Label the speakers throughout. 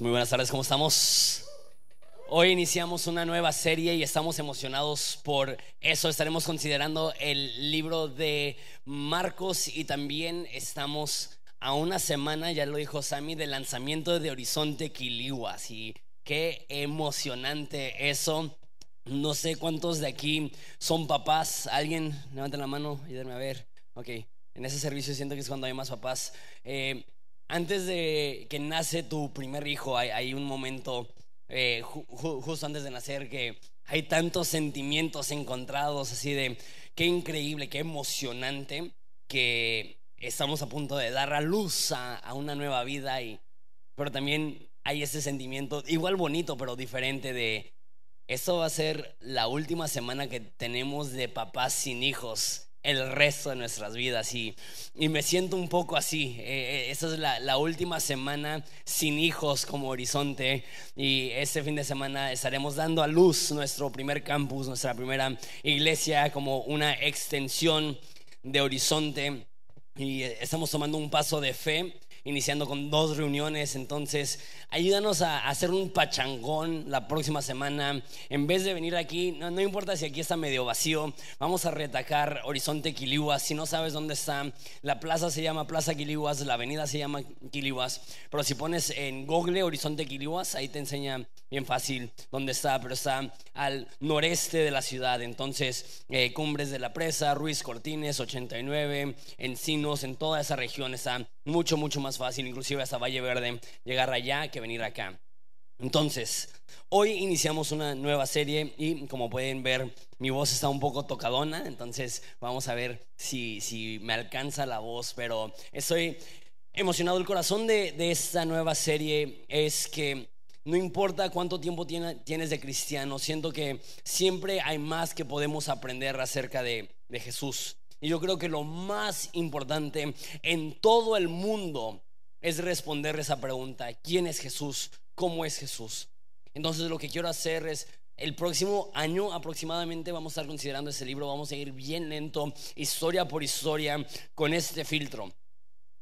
Speaker 1: Muy buenas tardes, ¿cómo estamos? Hoy iniciamos una nueva serie y estamos emocionados por eso. Estaremos considerando el libro de Marcos y también estamos a una semana, ya lo dijo Sammy, del lanzamiento de Horizonte Quilihuas. Y qué emocionante eso. No sé cuántos de aquí son papás. ¿Alguien? Levanten la mano, ayúdenme a ver. Ok, en ese servicio siento que es cuando hay más papás. Eh, antes de que nace tu primer hijo, hay, un momento eh, justo antes de nacer que hay tantos sentimientos encontrados, así de qué increíble, qué emocionante que estamos a punto de dar a luz a, una nueva vida, y, pero también hay ese sentimiento igual bonito, pero diferente de, eso va a ser la última semana que tenemos de papás sin hijos el resto de nuestras vidas. Y, y me siento un poco así. Eh, eh, esta es la, la, última semana sin hijos como horizonte. Y este fin de semana estaremos dando a luz nuestro primer campus, nuestra primera iglesia como una extensión de horizonte. Y estamos tomando un paso de fe iniciando con dos reuniones. Entonces, ayúdanos a hacer un pachangón la próxima semana. En vez de venir aquí, no, importa si aquí está medio vacío, vamos a retacar Horizonte Quilihuas. Si no sabes dónde está, la plaza se llama Plaza Quilihuas, la avenida se llama Quilihuas. Pero si pones en Google Horizonte Quilihuas, ahí te enseña bien fácil dónde está. Pero está al noreste de la ciudad. Entonces, eh, Cumbres de la Presa, Ruiz Cortines, 89, Encinos, en toda esa región está mucho, mucho más fácil, inclusive hasta Valle Verde, llegar allá que venir acá. Entonces, hoy iniciamos una nueva serie y como pueden ver, mi voz está un poco tocadona, entonces vamos a ver si, si me alcanza la voz, pero estoy emocionado. El corazón de, de esta nueva serie es que no importa cuánto tiempo tienes de cristiano, siento que siempre hay más que podemos aprender acerca de, Jesús. Y yo creo que lo más importante en todo el mundo es responder esa pregunta. ¿Quién es Jesús? ¿Cómo es Jesús? Entonces lo que quiero hacer es, el próximo año aproximadamente vamos a estar considerando ese libro, vamos a ir bien lento, historia por historia, con este filtro.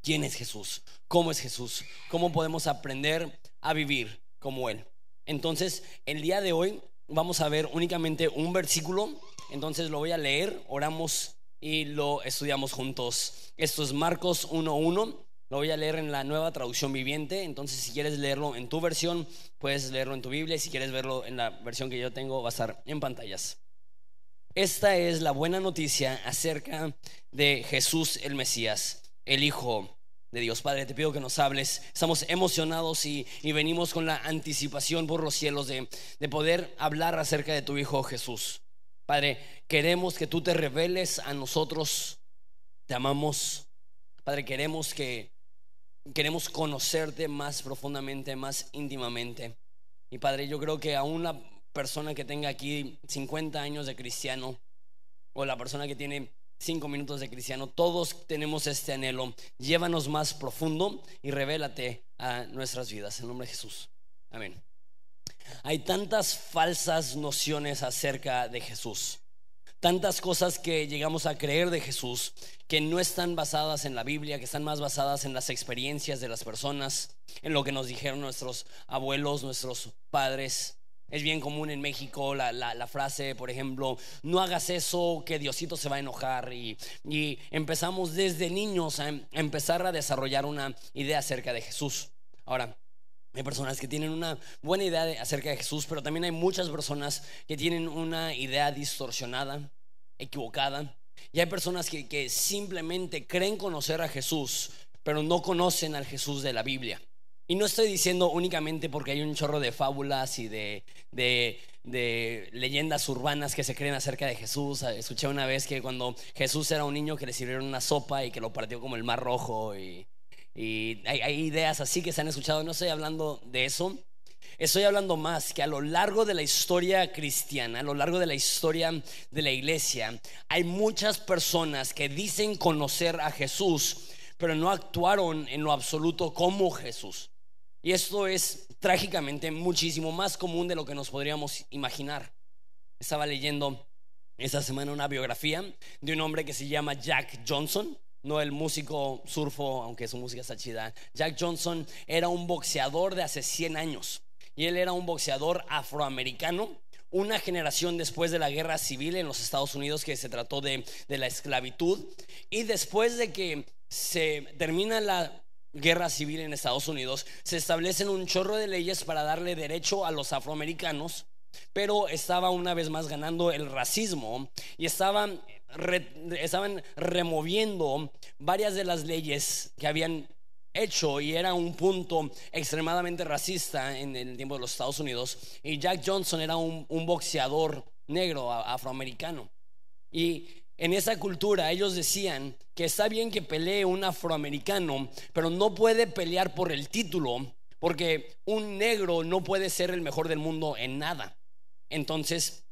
Speaker 1: ¿Quién es Jesús? ¿Cómo es Jesús? ¿Cómo podemos aprender a vivir como Él? Entonces, el día de hoy vamos a ver únicamente un versículo, entonces lo voy a leer, oramos y lo estudiamos juntos. Esto es Marcos 1.1. Lo voy a leer en la nueva traducción viviente. Entonces, si quieres leerlo en tu versión, puedes leerlo en tu Biblia. Si quieres verlo en la versión que yo tengo, va a estar en pantallas. Esta es la buena noticia acerca de Jesús el Mesías, el Hijo de Dios. Padre, te pido que nos hables. Estamos emocionados y, venimos con la anticipación por los cielos de, de poder hablar acerca de tu Hijo Jesús. Padre, queremos que tú te reveles a nosotros. Te amamos. Padre, queremos que queremos conocerte más profundamente, más íntimamente. Y Padre, yo creo que a una persona que tenga aquí 50 años de cristiano o la persona que tiene 5 minutos de cristiano, todos tenemos este anhelo. Llévanos más profundo y revélate a nuestras vidas. En nombre de Jesús. Amén. Hay tantas falsas nociones acerca de Jesús, tantas cosas que llegamos a creer de Jesús que no están basadas en la Biblia, que están más basadas en las experiencias de las personas, en lo que nos dijeron nuestros abuelos, nuestros padres. Es bien común en México la, frase, por ejemplo, no hagas eso, que Diosito se va a enojar. Y, empezamos desde niños a, a empezar a desarrollar una idea acerca de Jesús. Ahora, hay personas que tienen una buena idea acerca de Jesús, pero también hay muchas personas que tienen una idea distorsionada, equivocada. Y hay personas que, que simplemente creen conocer a Jesús, pero no conocen al Jesús de la Biblia. Y no estoy diciendo únicamente porque hay un chorro de fábulas y de, de, leyendas urbanas que se creen acerca de Jesús. Escuché una vez que cuando Jesús era un niño que le sirvieron una sopa y que lo partió como el mar rojo y y hay, ideas así que se han escuchado. No estoy hablando de eso. Estoy hablando más que a lo largo de la historia cristiana, a lo largo de la historia de la iglesia, hay muchas personas que dicen conocer a Jesús, pero no actuaron en lo absoluto como Jesús. Y esto es trágicamente muchísimo más común de lo que nos podríamos imaginar. Estaba leyendo esta semana una biografía de un hombre que se llama Jack Johnson. no el músico surfo, aunque su música está chida. Jack Johnson era un boxeador de hace 100 años y él era un boxeador afroamericano una generación después de la guerra civil en los Estados Unidos que se trató de, de, la esclavitud y después de que se termina la guerra civil en Estados Unidos se establecen un chorro de leyes para darle derecho a los afroamericanos pero estaba una vez más ganando el racismo y estaban, estaban removiendo varias de las leyes que habían hecho y era un punto extremadamente racista en el tiempo de los Estados Unidos. Y Jack Johnson era un, boxeador negro afroamericano. Y en esa cultura ellos decían que está bien que pelee un afroamericano, pero no puede pelear por el título, porque un negro no puede ser el mejor del mundo en nada. Entonces,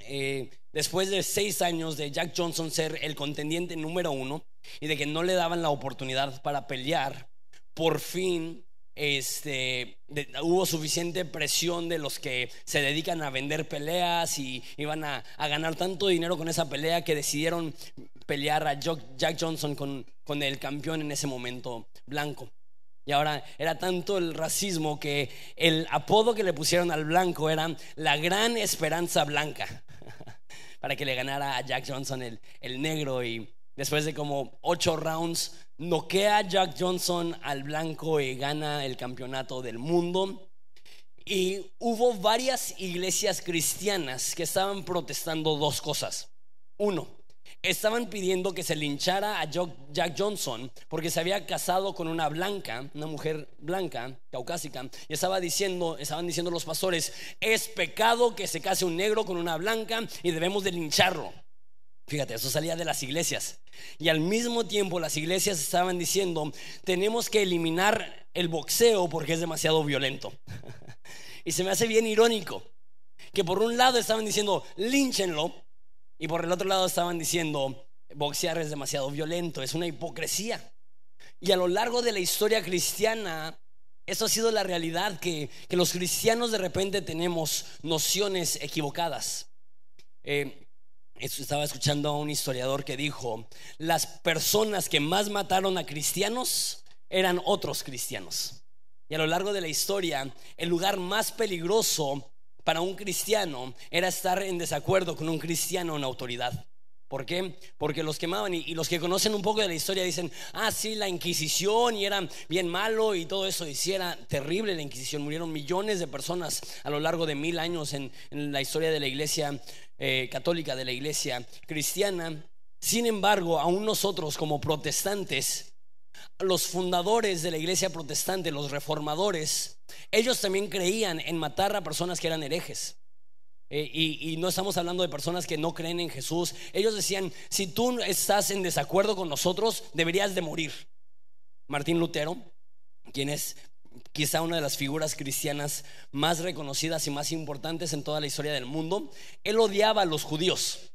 Speaker 1: eh, después de seis años de Jack Johnson ser el contendiente número uno y de que no le daban la oportunidad para pelear, por fin este, hubo suficiente presión de los que se dedican a vender peleas y iban a, ganar tanto dinero con esa pelea que decidieron pelear a Jack Johnson con, con el campeón en ese momento blanco. Y ahora era tanto el racismo que el apodo que le pusieron al blanco era la gran esperanza blanca. Para que le ganara a Jack Johnson el, el negro. Y después de como ocho rounds, noquea a Jack Johnson al blanco y gana el campeonato del mundo. Y hubo varias iglesias cristianas que estaban protestando dos cosas. Uno, estaban pidiendo que se linchara a Jack Johnson porque se había casado con una blanca, una mujer blanca, caucásica, y estaba diciendo, estaban diciendo los pastores, es pecado que se case un negro con una blanca y debemos de lincharlo. Fíjate, eso salía de las iglesias. Y al mismo tiempo las iglesias estaban diciendo, tenemos que eliminar el boxeo porque es demasiado violento. y se me hace bien irónico que por un lado estaban diciendo, línchenlo, y por el otro lado estaban diciendo, boxear es demasiado violento, es una hipocresía. Y a lo largo de la historia cristiana, eso ha sido la realidad, que, los cristianos de repente tenemos nociones equivocadas. Eh, estaba escuchando a un historiador que dijo, las personas que más mataron a cristianos eran otros cristianos. Y a lo largo de la historia, el lugar más peligroso para un cristiano era estar en desacuerdo con un cristiano en autoridad. ¿Por qué? Porque los quemaban y, los que conocen un poco de la historia dicen, ah, sí, la Inquisición y era bien malo y todo eso. Y sí, era terrible la Inquisición. Murieron millones de personas a lo largo de mil años en, la historia de la iglesia eh, católica, de la iglesia cristiana. Sin embargo, aún nosotros como protestantes los fundadores de la iglesia protestante, los reformadores, ellos también creían en matar a personas que eran herejes. Eh, y, no estamos hablando de personas que no creen en Jesús. Ellos decían, si tú estás en desacuerdo con nosotros, deberías de morir. Martín Lutero, quien es quizá una de las figuras cristianas más reconocidas y más importantes en toda la historia del mundo, él odiaba a los judíos.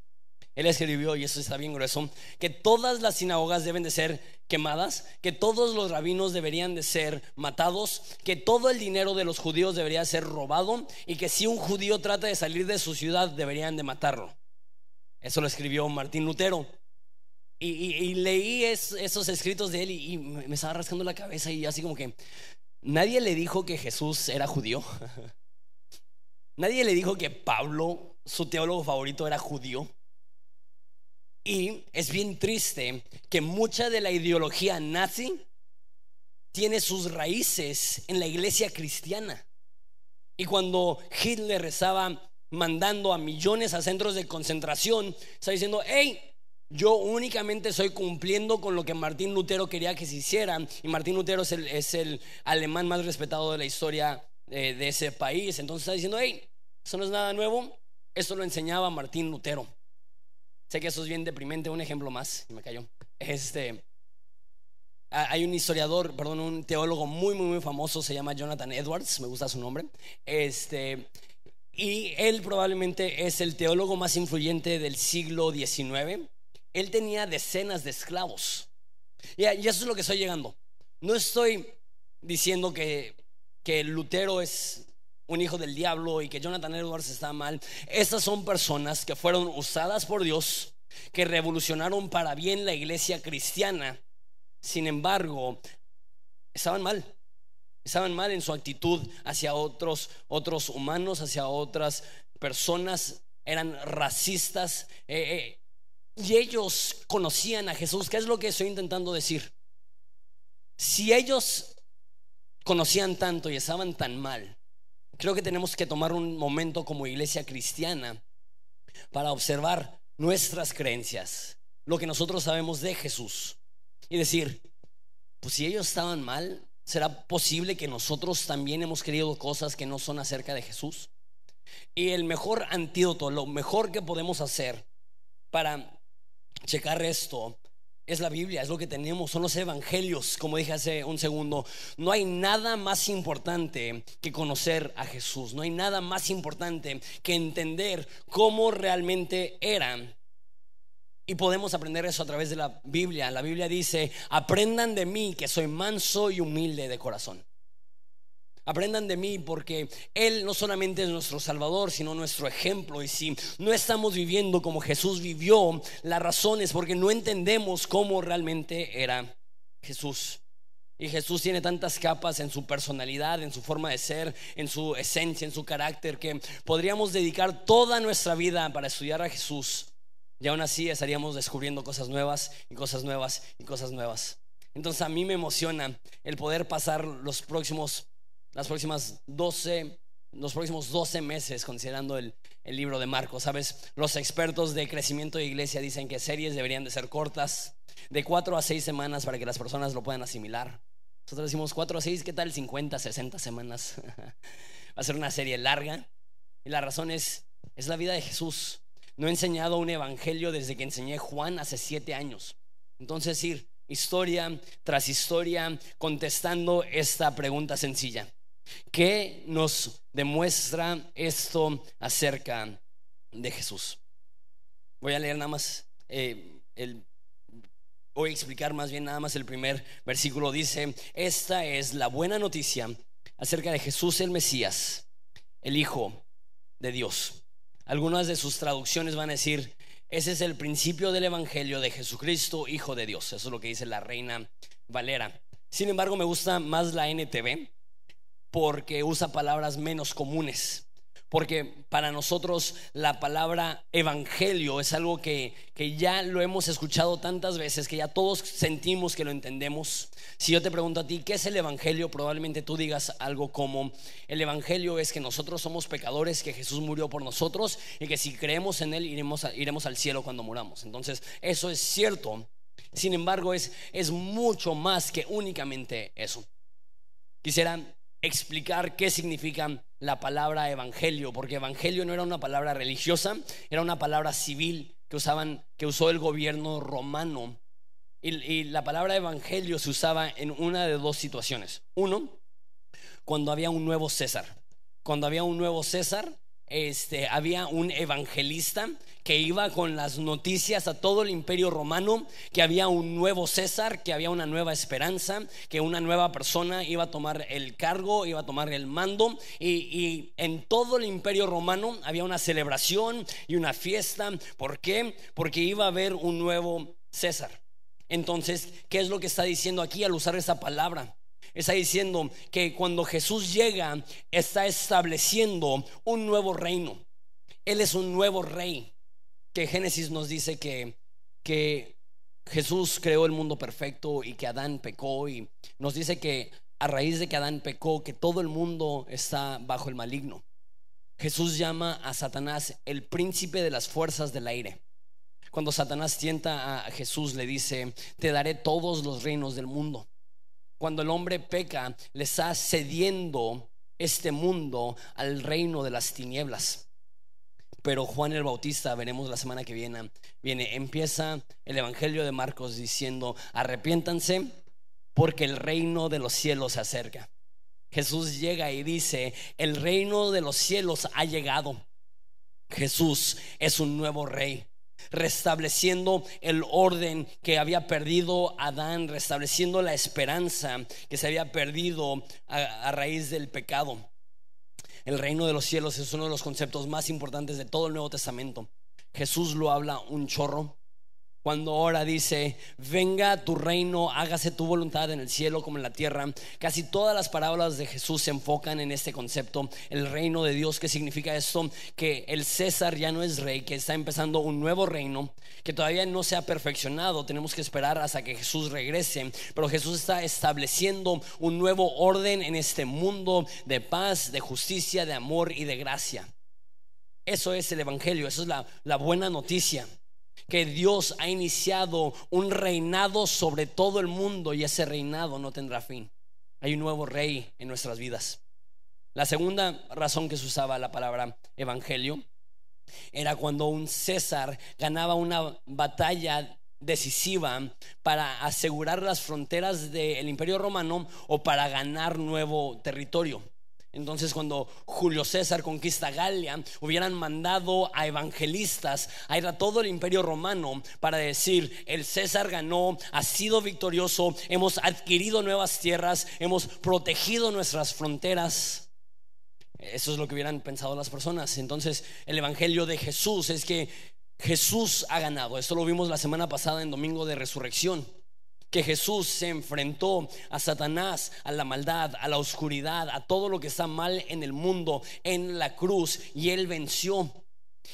Speaker 1: Él escribió, y eso está bien grueso, que todas las sinagogas deben de ser quemadas, que todos los rabinos deberían de ser matados, que todo el dinero de los judíos debería ser robado y que si un judío trata de salir de su ciudad deberían de matarlo. Eso lo escribió Martín Lutero. Y, leí esos escritos de él y, y me estaba rascando la cabeza y así como que nadie le dijo que Jesús era judío. Nadie le dijo que Pablo, su teólogo favorito, era judío. Y es bien triste que mucha de la ideología nazi tiene sus raíces en la iglesia cristiana. Y cuando Hitler estaba mandando a millones a centros de concentración, está diciendo, hey, yo únicamente estoy cumpliendo con lo que Martín Lutero quería que se hiciera. Y Martín Lutero es el, alemán más respetado de la historia de, de ese país. Entonces está diciendo, hey, eso no es nada nuevo. Esto lo enseñaba Martín Lutero. Sé que eso es bien deprimente, un ejemplo más, me cayó. Este, hay un historiador, perdón, un teólogo muy, muy, muy famoso, se llama Jonathan Edwards, me gusta su nombre. Este, y él probablemente es el teólogo más influyente del siglo XIX. Él tenía decenas de esclavos. Y, eso es lo que estoy llegando. No estoy diciendo que, que Lutero es un hijo del diablo y que Jonathan Edwards está mal. Estas son personas que fueron usadas por Dios que revolucionaron para bien la iglesia cristiana. Sin embargo, estaban mal. Estaban mal en su actitud hacia otros, otros humanos, hacia otras personas. Eran racistas. Eh, eh, y ellos conocían a Jesús. ¿Qué es lo que estoy intentando decir? Si ellos conocían tanto y estaban tan mal, creo que tenemos que tomar un momento como iglesia cristiana para observar nuestras creencias, lo que nosotros sabemos de Jesús y decir, pues si ellos estaban mal, ¿será posible que nosotros también hemos creído cosas que no son acerca de Jesús? Y el mejor antídoto, lo mejor que podemos hacer para checar esto es la Biblia, es lo que tenemos, son los evangelios, como dije hace un segundo. No hay nada más importante que conocer a Jesús, no hay nada más importante que entender cómo realmente eran. Y podemos aprender eso a través de la Biblia. La Biblia dice, aprendan de mí que soy manso y humilde de corazón. Aprendan de mí porque Él no solamente es nuestro Salvador, sino nuestro ejemplo. Y si no estamos viviendo como Jesús vivió, la razón es porque no entendemos cómo realmente era Jesús. Y Jesús tiene tantas capas en su personalidad, en su forma de ser, en su esencia, en su carácter, que podríamos dedicar toda nuestra vida para estudiar a Jesús. Y aún así estaríamos descubriendo cosas nuevas y cosas nuevas y cosas nuevas. Entonces a mí me emociona el poder pasar los próximos las próximas 12, los próximos 12 meses considerando el, el libro de Marcos. Sabes, los expertos de crecimiento de iglesia dicen que series deberían de ser cortas, de 4 a 6 semanas para que las personas lo puedan asimilar. Nosotros decimos 4 a 6, ¿qué tal 50, 60 semanas? Va a ser una serie larga. Y la razón es, es la vida de Jesús. No he enseñado un evangelio desde que enseñé Juan hace 7 años. Entonces ir historia tras historia contestando esta pregunta sencilla. ¿Qué nos demuestra esto acerca de Jesús? Voy a leer nada más eh, el voy a explicar más bien nada más el primer versículo. Dice, esta es la buena noticia acerca de Jesús el Mesías, el Hijo de Dios. Algunas de sus traducciones van a decir, ese es el principio del Evangelio de Jesucristo, Hijo de Dios. Eso es lo que dice la reina Valera. Sin embargo, me gusta más la NTV porque usa palabras menos comunes. Porque para nosotros la palabra evangelio es algo que, que, ya lo hemos escuchado tantas veces, que ya todos sentimos que lo entendemos. Si yo te pregunto a ti, ¿qué es el evangelio? Probablemente tú digas algo como, el evangelio es que nosotros somos pecadores, que Jesús murió por nosotros y que si creemos en Él iremos, iremos al cielo cuando muramos. Entonces, eso es cierto. Sin embargo, es, es mucho más que únicamente eso. Quisiera explicar qué significa la palabra evangelio, porque evangelio no era una palabra religiosa, era una palabra civil que usaban, que usó el gobierno romano. Y, y, la palabra evangelio se usaba en una de dos situaciones. Uno, cuando había un nuevo César. Cuando había un nuevo César, este, había un evangelista que iba con las noticias a todo el imperio romano, que había un nuevo César, que había una nueva esperanza, que una nueva persona iba a tomar el cargo, iba a tomar el mando. Y, y en todo el imperio romano había una celebración y una fiesta. ¿Por qué? Porque iba a haber un nuevo César. Entonces, ¿qué es lo que está diciendo aquí al usar esa palabra? Está diciendo que cuando Jesús llega, está estableciendo un nuevo reino. Él es un nuevo rey. Que Génesis nos dice que, que Jesús creó el mundo perfecto y que Adán pecó. Y nos dice que a raíz de que Adán pecó, que todo el mundo está bajo el maligno. Jesús llama a Satanás el príncipe de las fuerzas del aire. Cuando Satanás tienta a Jesús, le dice, te daré todos los reinos del mundo. Cuando el hombre peca, le está cediendo este mundo al reino de las tinieblas. Pero Juan el Bautista, veremos la semana que viene, viene, empieza el Evangelio de Marcos diciendo, arrepiéntanse porque el reino de los cielos se acerca. Jesús llega y dice, el reino de los cielos ha llegado. Jesús es un nuevo rey restableciendo el orden que había perdido Adán, restableciendo la esperanza que se había perdido a, raíz del pecado. El reino de los cielos es uno de los conceptos más importantes de todo el Nuevo Testamento. Jesús lo habla un chorro. Cuando ora dice, venga tu reino, hágase tu voluntad en el cielo como en la tierra. Casi todas las parábolas de Jesús se enfocan en este concepto, el reino de Dios. ¿Qué significa esto? Que el César ya no es rey, que está empezando un nuevo reino, que todavía no se ha perfeccionado. Tenemos que esperar hasta que Jesús regrese. Pero Jesús está estableciendo un nuevo orden en este mundo de paz, de justicia, de amor y de gracia. Eso es el Evangelio, eso es la, la buena noticia que Dios ha iniciado un reinado sobre todo el mundo y ese reinado no tendrá fin. Hay un nuevo rey en nuestras vidas. La segunda razón que se usaba la palabra evangelio era cuando un César ganaba una batalla decisiva para asegurar las fronteras del imperio romano o para ganar nuevo territorio. Entonces cuando Julio César conquista Galia, hubieran mandado a evangelistas a ir a todo el imperio romano para decir, el César ganó, ha sido victorioso, hemos adquirido nuevas tierras, hemos protegido nuestras fronteras. Eso es lo que hubieran pensado las personas. Entonces el Evangelio de Jesús es que Jesús ha ganado. Esto lo vimos la semana pasada en Domingo de Resurrección que Jesús se enfrentó a Satanás, a la maldad, a la oscuridad, a todo lo que está mal en el mundo en la cruz y él venció.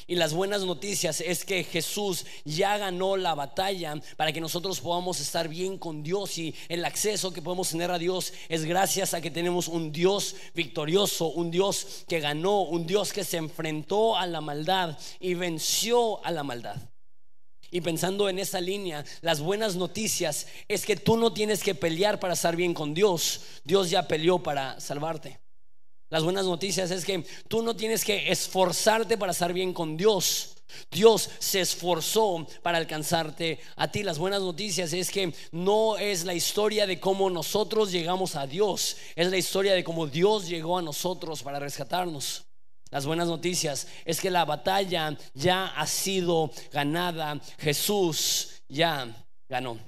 Speaker 1: Y las buenas noticias es que Jesús ya ganó la batalla para que nosotros podamos estar bien con Dios y el acceso que podemos tener a Dios es gracias a que tenemos un Dios victorioso, un Dios que ganó, un Dios que se enfrentó a la maldad y venció a la maldad. Y pensando en esa línea, las buenas noticias es que tú no tienes que pelear para estar bien con Dios. Dios ya peleó para salvarte. Las buenas noticias es que tú no tienes que esforzarte para estar bien con Dios. Dios se esforzó para alcanzarte a ti. Las buenas noticias es que no es la historia de cómo nosotros llegamos a Dios, es la historia de cómo Dios llegó a nosotros para rescatarnos. Las buenas noticias es que la batalla ya ha sido ganada. Jesús ya ganó.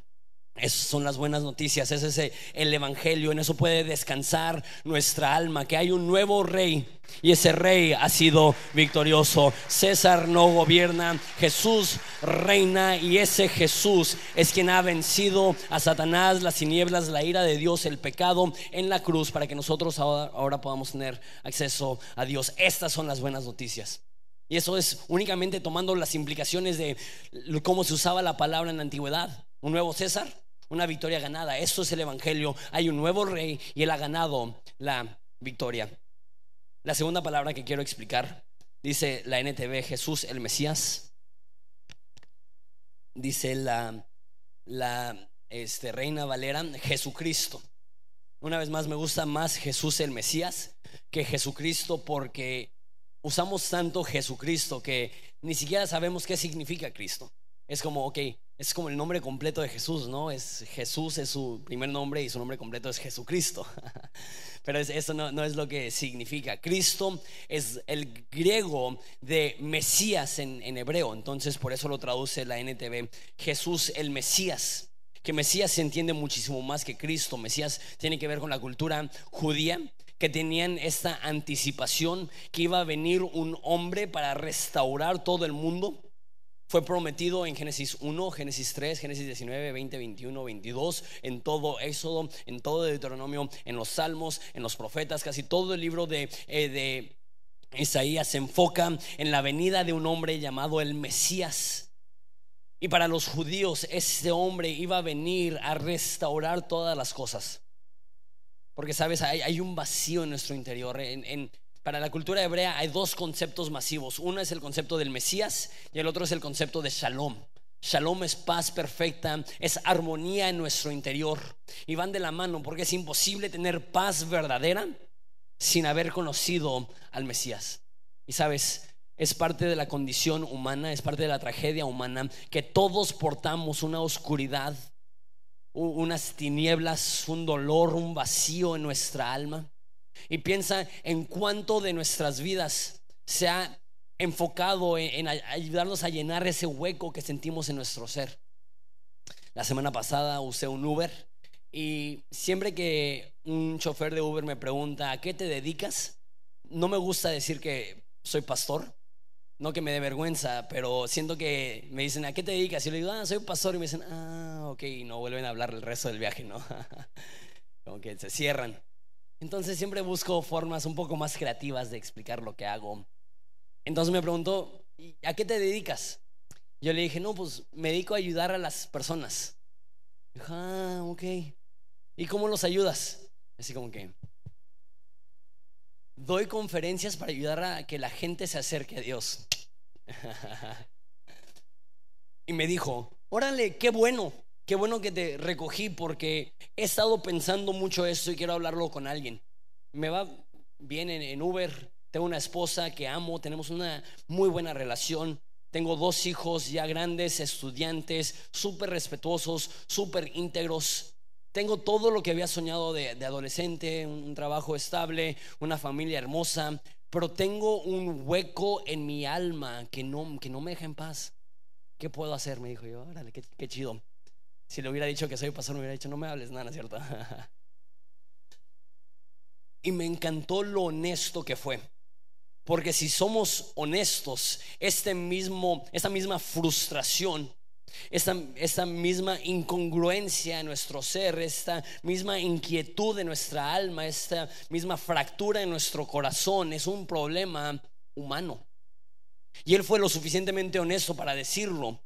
Speaker 1: Esas son las buenas noticias, ese es el Evangelio, en eso puede descansar nuestra alma, que hay un nuevo rey y ese rey ha sido victorioso. César no gobierna, Jesús reina y ese Jesús es quien ha vencido a Satanás, las tinieblas, la ira de Dios, el pecado en la cruz para que nosotros ahora, ahora podamos tener acceso a Dios. Estas son las buenas noticias. Y eso es únicamente tomando las implicaciones de cómo se usaba la palabra en la antigüedad. Un nuevo César, una victoria ganada. Eso es el Evangelio. Hay un nuevo rey y él ha ganado la victoria. La segunda palabra que quiero explicar dice la NTV Jesús el Mesías. Dice la, la este, Reina Valera Jesucristo. Una vez más me gusta más Jesús el Mesías que Jesucristo porque usamos tanto Jesucristo que ni siquiera sabemos qué significa Cristo. Es como, ok, es como el nombre completo de Jesús, ¿no? Es Jesús es su primer nombre y su nombre completo es Jesucristo. Pero eso no, no, es lo que significa. Cristo es el griego de Mesías en, en hebreo, entonces por eso lo traduce la NTV. Jesús el Mesías. Que Mesías se entiende muchísimo más que Cristo. Mesías tiene que ver con la cultura judía que tenían esta anticipación que iba a venir un hombre para restaurar todo el mundo fue prometido en Génesis 1, Génesis 3, Génesis 19, 20, 21, 22, en todo Éxodo, en todo Deuteronomio, en los Salmos, en los profetas, casi todo el libro de, eh, de Isaías se enfoca en la venida de un hombre llamado el Mesías. Y para los judíos, este hombre iba a venir a restaurar todas las cosas. Porque, sabes, hay, un vacío en nuestro interior. en, para la cultura hebrea hay dos conceptos masivos. Uno es el concepto del Mesías y el otro es el concepto de Shalom. Shalom es paz perfecta, es armonía en nuestro interior. Y van de la mano porque es imposible tener paz verdadera sin haber conocido al Mesías. Y sabes, es parte de la condición humana, es parte de la tragedia humana que todos portamos una oscuridad, unas tinieblas, un dolor, un vacío en nuestra alma. Y piensa en cuánto de nuestras vidas se ha enfocado en, ayudarnos a llenar ese hueco que sentimos en nuestro ser. La semana pasada usé un Uber y siempre que un chofer de Uber me pregunta, ¿a qué te dedicas? No me gusta decir que soy pastor, no que me dé vergüenza, pero siento que me dicen, ¿a qué te dedicas? Y le digo, ah, soy pastor. Y me dicen, ah, ok, y no vuelven a hablar el resto del viaje, ¿no? Como que se cierran. Entonces siempre busco formas un poco más creativas de explicar lo que hago. Entonces me preguntó, ¿a qué te dedicas? Yo le dije, no, pues me dedico a ayudar a las personas. Dijo, ah, ok. ¿Y cómo los ayudas? Así como que doy conferencias para ayudar a que la gente se acerque a Dios. y me dijo, órale, qué bueno, qué bueno que te recogí porque he estado pensando mucho esto y quiero hablarlo con alguien. Me va bien en, Uber, tengo una esposa que amo, tenemos una muy buena relación. Tengo dos hijos ya grandes, estudiantes, súper respetuosos, súper íntegros. Tengo todo lo que había soñado de, adolescente, un, trabajo estable, una familia hermosa, pero tengo un hueco en mi alma que no, que no me deja en paz. ¿Qué puedo hacer? Me dijo yo, órale, qué, qué chido. Si le hubiera dicho que soy pastor, me hubiera dicho, no me hables nada, ¿cierto? y me encantó lo honesto que fue. Porque si somos honestos, este mismo, esta misma frustración, esta, esta, misma incongruencia en nuestro ser, esta misma inquietud de nuestra alma, esta misma fractura en nuestro corazón es un problema humano. Y él fue lo suficientemente honesto para decirlo.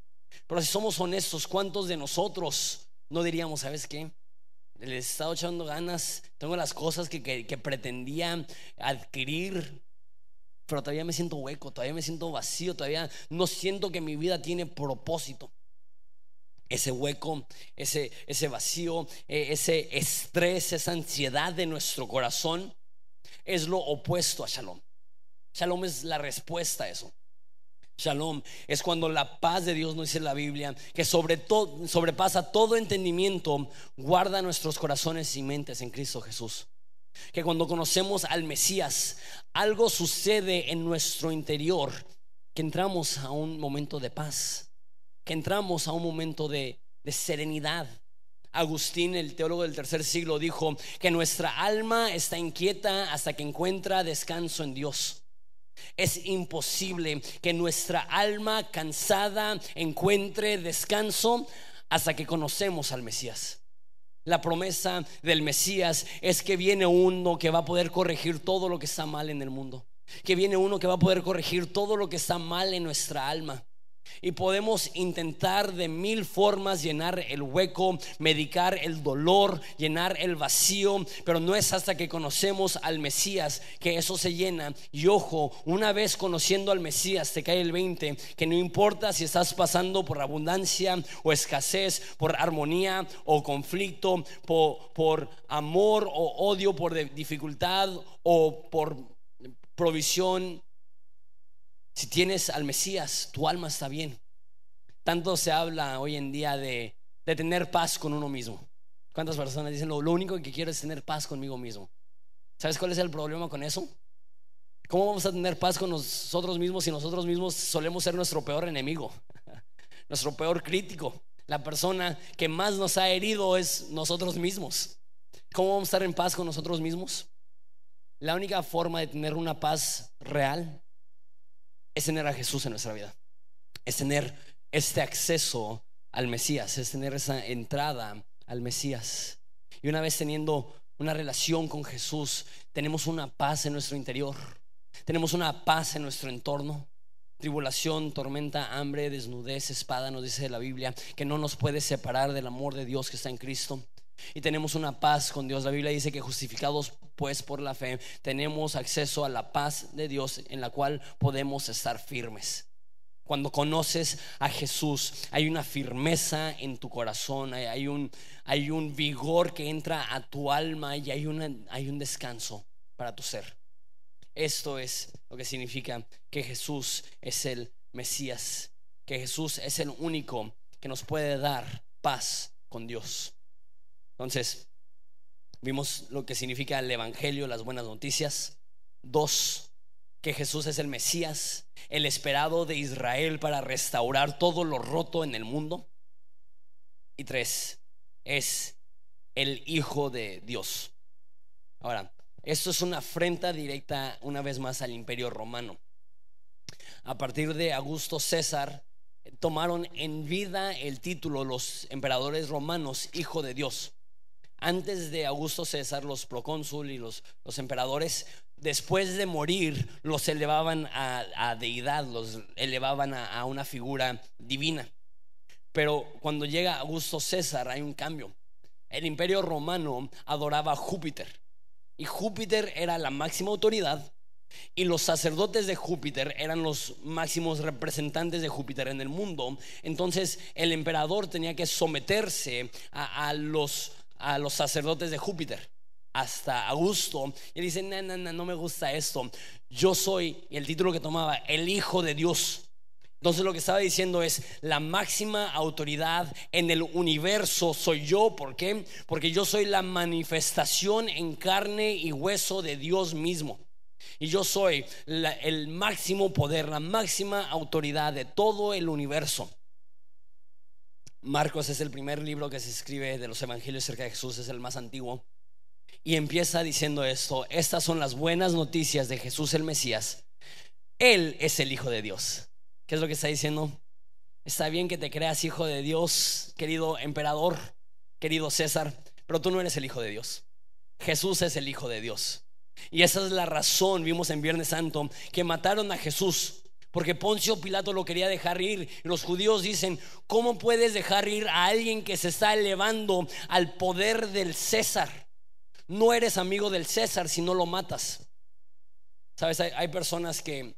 Speaker 1: Pero si somos honestos, ¿cuántos de nosotros no diríamos, ¿sabes qué? Le he estado echando ganas, tengo las cosas que, que pretendía adquirir, pero todavía me siento hueco, todavía me siento vacío, todavía no siento que mi vida tiene propósito. Ese hueco, ese, ese vacío, e, ese estrés, esa ansiedad de nuestro corazón es lo opuesto a shalom. Shalom es la respuesta a eso. Shalom es cuando la paz de Dios, nos dice la Biblia, que sobre todo, sobrepasa todo entendimiento, guarda nuestros corazones y mentes en Cristo Jesús que cuando conocemos al Mesías, algo sucede en nuestro interior, que entramos a un momento de paz, que entramos a un momento de, serenidad. Agustín, el teólogo del tercer siglo, dijo que nuestra alma está inquieta hasta que encuentra descanso en Dios. Es imposible que nuestra alma cansada encuentre descanso hasta que conocemos al Mesías. La promesa del Mesías es que viene uno que va a poder corregir todo lo que está mal en el mundo. Que viene uno que va a poder corregir todo lo que está mal en nuestra alma. Y podemos intentar de mil formas llenar el hueco, medicar el dolor, llenar el vacío, pero no es hasta que conocemos al Mesías que eso se llena. Y ojo, una vez conociendo al Mesías te cae el 20, que no importa si estás pasando por abundancia o escasez, por armonía o conflicto, por, amor o odio, por dificultad o por provisión si tienes al Mesías, tu alma está bien. Tanto se habla hoy en día de, tener paz con uno mismo. ¿Cuántas personas dicen lo, único que quiero es tener paz conmigo mismo? ¿Sabes cuál es el problema con eso? ¿Cómo vamos a tener paz con nosotros mismos si nosotros mismos solemos ser nuestro peor enemigo? nuestro peor crítico. La persona que más nos ha herido es nosotros mismos. ¿Cómo vamos a estar en paz con nosotros mismos? La única forma de tener una paz real es tener a Jesús en nuestra vida. Es tener este acceso al Mesías, es tener esa entrada al Mesías. Y una vez teniendo una relación con Jesús, tenemos una paz en nuestro interior, tenemos una paz en nuestro entorno. Tribulación, tormenta, hambre, desnudez, espada, nos dice la Biblia, que no nos puede separar del amor de Dios que está en Cristo y tenemos una paz con Dios. La Biblia dice que justificados pues por la fe tenemos acceso a la paz de Dios en la cual podemos estar firmes. Cuando conoces a Jesús, hay una firmeza en tu corazón, hay, un, hay un vigor que entra a tu alma y hay, una, hay un descanso para tu ser. Esto es lo que significa que Jesús es el Mesías, que Jesús es el único que nos puede dar paz con Dios. Entonces, vimos lo que significa el Evangelio, las buenas noticias. Dos, que Jesús es el Mesías, el esperado de Israel para restaurar todo lo roto en el mundo. Y tres, es el Hijo de Dios. Ahora, esto es una afrenta directa una vez más al imperio romano. a partir de Augusto César, tomaron en vida el título los emperadores romanos, hijo de Dios. Antes de Augusto César, los procónsul y los, los emperadores, después de morir, los elevaban a, deidad, los elevaban a, una figura divina. Pero cuando llega Augusto César hay un cambio. El imperio romano adoraba a Júpiter y Júpiter era la máxima autoridad y los sacerdotes de Júpiter eran los máximos representantes de Júpiter en el mundo. Entonces el emperador tenía que someterse a, los, a los sacerdotes de Júpiter hasta Augusto. Y él dice, no, no, no, no me gusta esto. Yo soy, el título que tomaba, el Hijo de Dios. Entonces lo que estaba diciendo es, la máxima autoridad en el universo soy yo. ¿Por qué? Porque yo soy la manifestación en carne y hueso de Dios mismo. Y yo soy el máximo poder, la máxima autoridad de todo el universo. Marcos es el primer libro que se escribe de los evangelios cerca de Jesús, es el más antiguo. Y empieza diciendo esto, estas son las buenas noticias de Jesús el Mesías. Él es el Hijo de Dios. ¿Qué es lo que está diciendo? Está bien que te creas hijo de Dios, querido emperador, querido César, pero tú no eres el Hijo de Dios. Jesús es el Hijo de Dios. Y esa es la razón, vimos en Viernes Santo, que mataron a Jesús. Porque Poncio Pilato lo quería dejar ir. Los judíos dicen, ¿cómo puedes dejar ir a alguien que se está elevando al poder del César? No eres amigo del César si no lo matas. Sabes, hay, personas que,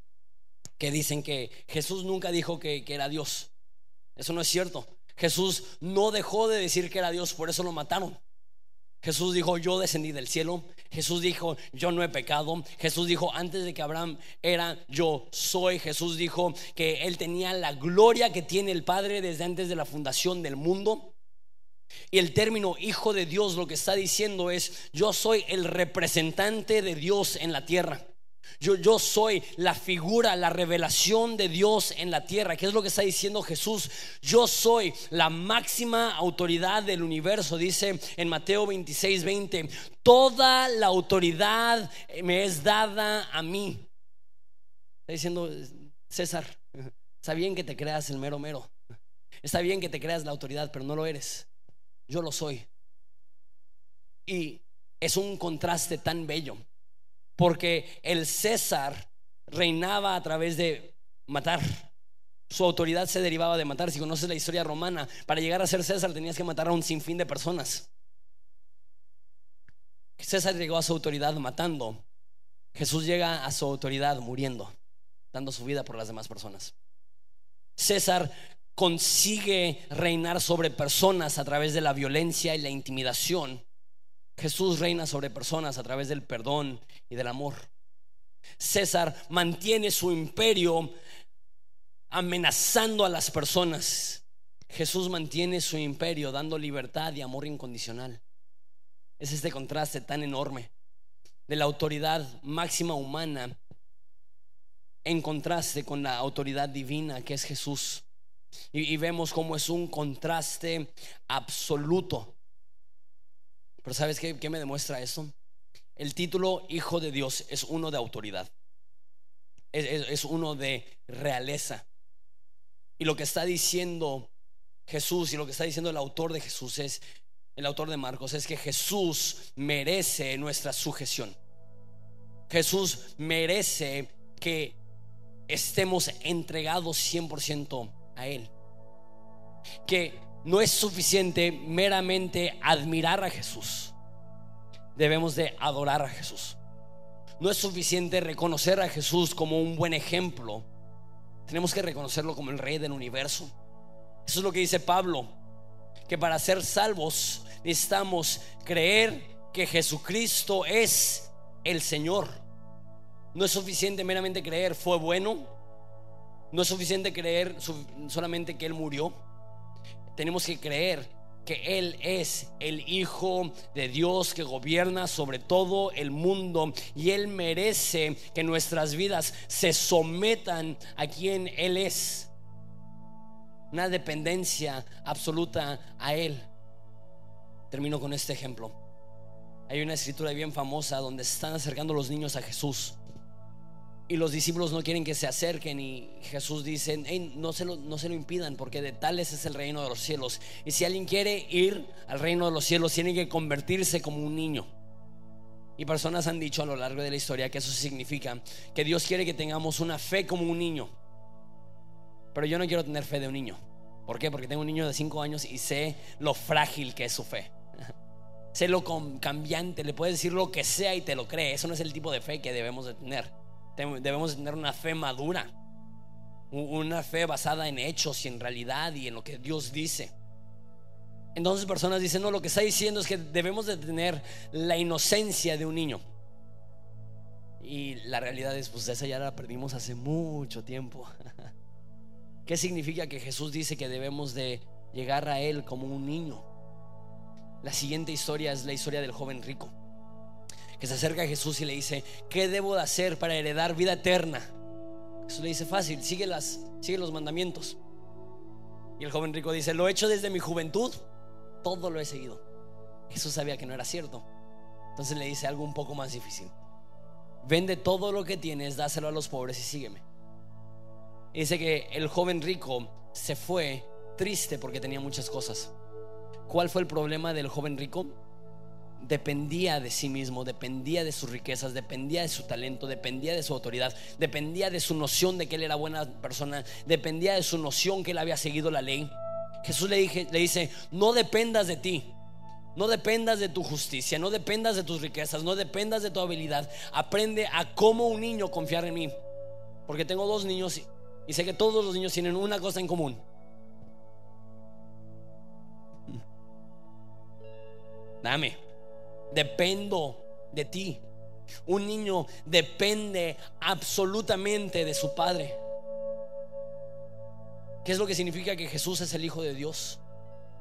Speaker 1: que, dicen que Jesús nunca dijo que, que era Dios. Eso no es cierto. Jesús no dejó de decir que era Dios, por eso lo mataron. Jesús dijo, yo descendí del cielo. Jesús dijo, yo no he pecado. Jesús dijo, antes de que Abraham era, yo soy. Jesús dijo que él tenía la gloria que tiene el Padre desde antes de la fundación del mundo. Y el término hijo de Dios lo que está diciendo es, yo soy el representante de Dios en la tierra. Yo, yo soy la figura, la revelación de Dios en la tierra. ¿Qué es lo que está diciendo Jesús? Yo soy la máxima autoridad del universo. Dice en Mateo 26, 20, toda la autoridad me es dada a mí. Está diciendo César, está bien que te creas el mero mero. Está bien que te creas la autoridad, pero no lo eres. Yo lo soy. Y es un contraste tan bello porque el César reinaba a través de matar. Su autoridad se derivaba de matar. Si conoces la historia romana, para llegar a ser César tenías que matar a un sinfín de personas. César llegó a su autoridad matando. Jesús llega a su autoridad muriendo, dando su vida por las demás personas. César consigue reinar sobre personas a través de la violencia y la intimidación. Jesús reina sobre personas a través del perdón y del amor. César mantiene su imperio amenazando a las personas. Jesús mantiene su imperio dando libertad y amor incondicional. Es este contraste tan enorme de la autoridad máxima humana en contraste con la autoridad divina que es Jesús. Y, vemos cómo es un contraste absoluto pero ¿sabes qué, me demuestra eso? El título Hijo de Dios es uno de autoridad, es, uno de realeza. Y lo que está diciendo Jesús y lo que está diciendo el autor de Jesús es, el autor de Marcos, es que Jesús merece nuestra sujeción. Jesús merece que estemos entregados 100% a Él. Que no es suficiente meramente admirar a Jesús. Debemos de adorar a Jesús. No es suficiente reconocer a Jesús como un buen ejemplo. Tenemos que reconocerlo como el rey del universo. Eso es lo que dice Pablo, que para ser salvos necesitamos creer que Jesucristo es el Señor. No es suficiente meramente creer fue bueno. No es suficiente creer solamente que Él murió tenemos que creer que Él es el Hijo de Dios que gobierna sobre todo el mundo y Él merece que nuestras vidas se sometan a quien Él es. Una dependencia absoluta a Él. Termino con este ejemplo. Hay una escritura bien famosa donde están acercando los niños a Jesús. Y los discípulos no quieren que se acerquen y Jesús dice, no, se lo, no se lo impidan porque de tales es el reino de los cielos. Y si alguien quiere ir al reino de los cielos, tiene que convertirse como un niño. Y personas han dicho a lo largo de la historia que eso significa que Dios quiere que tengamos una fe como un niño. Pero yo no quiero tener fe de un niño. ¿Por qué? Porque tengo un niño de 5 años y sé lo frágil que es su fe. sé lo cambiante, le puedes decir lo que sea y te lo cree. Eso no es el tipo de fe que debemos de tener. Debemos tener una fe madura. Una fe basada en hechos y en realidad y en lo que Dios dice. Entonces personas dicen, no, lo que está diciendo es que debemos de tener la inocencia de un niño. Y la realidad es, pues esa ya la perdimos hace mucho tiempo. ¿Qué significa que Jesús dice que debemos de llegar a Él como un niño? La siguiente historia es la historia del joven rico, que se acerca a Jesús y le dice, ¿qué debo de hacer para heredar vida eterna? Jesús le dice, fácil, sigue, las, sigue los mandamientos. Y el joven rico dice, lo he hecho desde mi juventud todo lo he seguido. Jesús sabía que no era cierto. Entonces le dice algo un poco más difícil. Vende todo lo que tienes, dáselo a los pobres y sígueme. dice que el joven rico se fue triste porque tenía muchas cosas. ¿Cuál fue el problema del joven rico? Dependía de sí mismo, dependía de sus riquezas, dependía de su talento, dependía de su autoridad, dependía de su noción de que él era buena persona, dependía de su noción que él había seguido la ley. Jesús le, dije, le dice, no dependas de ti. No dependas de tu justicia, no dependas de tus riquezas, no dependas de tu habilidad. Aprende a cómo un niño confiar en mí. Porque tengo dos niños y sé que todos los niños tienen una cosa en común. Dame, dependo de ti. Un niño depende absolutamente de su padre. ¿Qué es lo que significa que Jesús es el Hijo de Dios?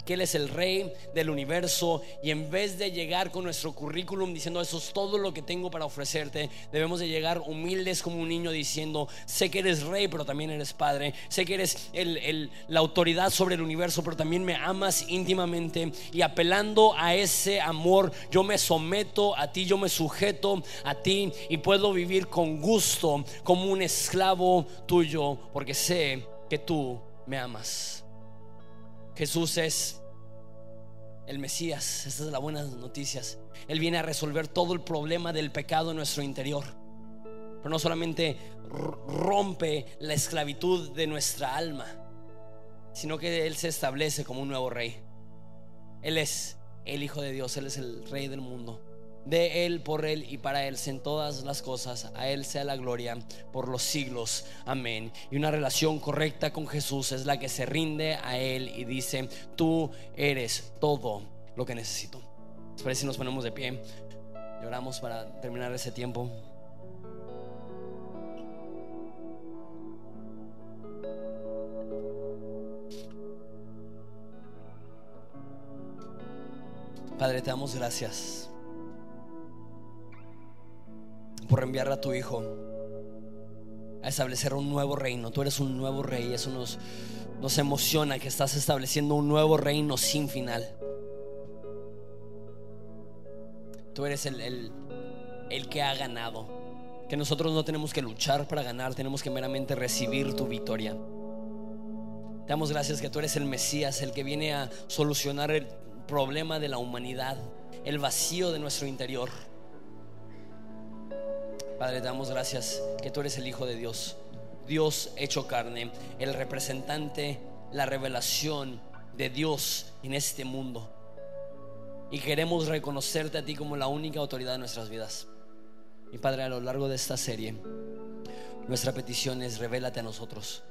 Speaker 1: Que Él es el rey del universo y en vez de llegar con nuestro currículum diciendo eso es todo lo que tengo para ofrecerte, debemos de llegar humildes como un niño diciendo, sé que eres rey, pero también eres padre, sé que eres la autoridad sobre el universo, pero también me amas íntimamente y apelando a ese amor, yo me someto a ti, yo me sujeto a ti y puedo vivir con gusto como un esclavo tuyo, porque sé que tú me amas. Jesús es el Mesías, estas son las buenas noticias. Él viene a resolver todo el problema del pecado en nuestro interior. Pero no solamente rompe la esclavitud de nuestra alma, sino que Él se establece como un nuevo rey. Él es el Hijo de Dios, Él es el Rey del mundo de Él, por Él y para Él en todas las cosas. A Él sea la gloria por los siglos. Amén. Y una relación correcta con Jesús es la que se rinde a Él y dice, tú eres todo lo que necesito. Espero si nos ponemos de pie. Lloramos para terminar ese tiempo. Padre, te damos gracias por enviar a tu Hijo a establecer un nuevo reino. Tú eres un nuevo rey. Eso nos, nos emociona que estás estableciendo un nuevo reino sin final. Tú eres el, el, el que ha ganado. Que nosotros no tenemos que luchar para ganar, tenemos que meramente recibir tu victoria. Te damos gracias que tú eres el Mesías, el que viene a solucionar el problema de la humanidad, el vacío de nuestro interior. Padre, te damos gracias que tú eres el Hijo de Dios, Dios hecho carne, el representante, la revelación de Dios en este mundo. Y queremos reconocerte a ti como la única autoridad de nuestras vidas. Y Padre, a lo largo de esta serie, nuestra petición es revélate a nosotros.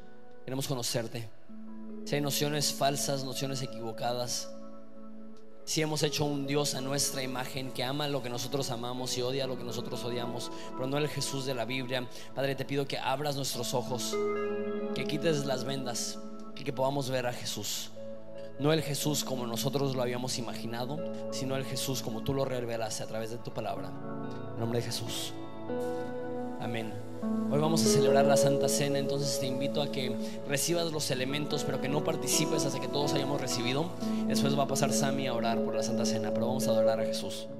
Speaker 1: Queremos conocerte. Si hay nociones falsas, nociones equivocadas, si hemos hecho un Dios a nuestra imagen que ama lo que nosotros amamos y odia lo que nosotros odiamos, pero no el Jesús de la Biblia. Padre, te pido que abras nuestros ojos, que quites las vendas y que podamos ver a Jesús. No el Jesús como nosotros lo habíamos imaginado, sino el Jesús como tú lo revelaste a través de tu palabra. En nombre de Jesús. Amén. Hoy vamos a celebrar la Santa Cena, entonces te invito a que recibas los elementos, pero que no participes hasta que todos hayamos recibido. Después va a pasar Sami a orar por la Santa Cena, pero vamos a adorar a Jesús.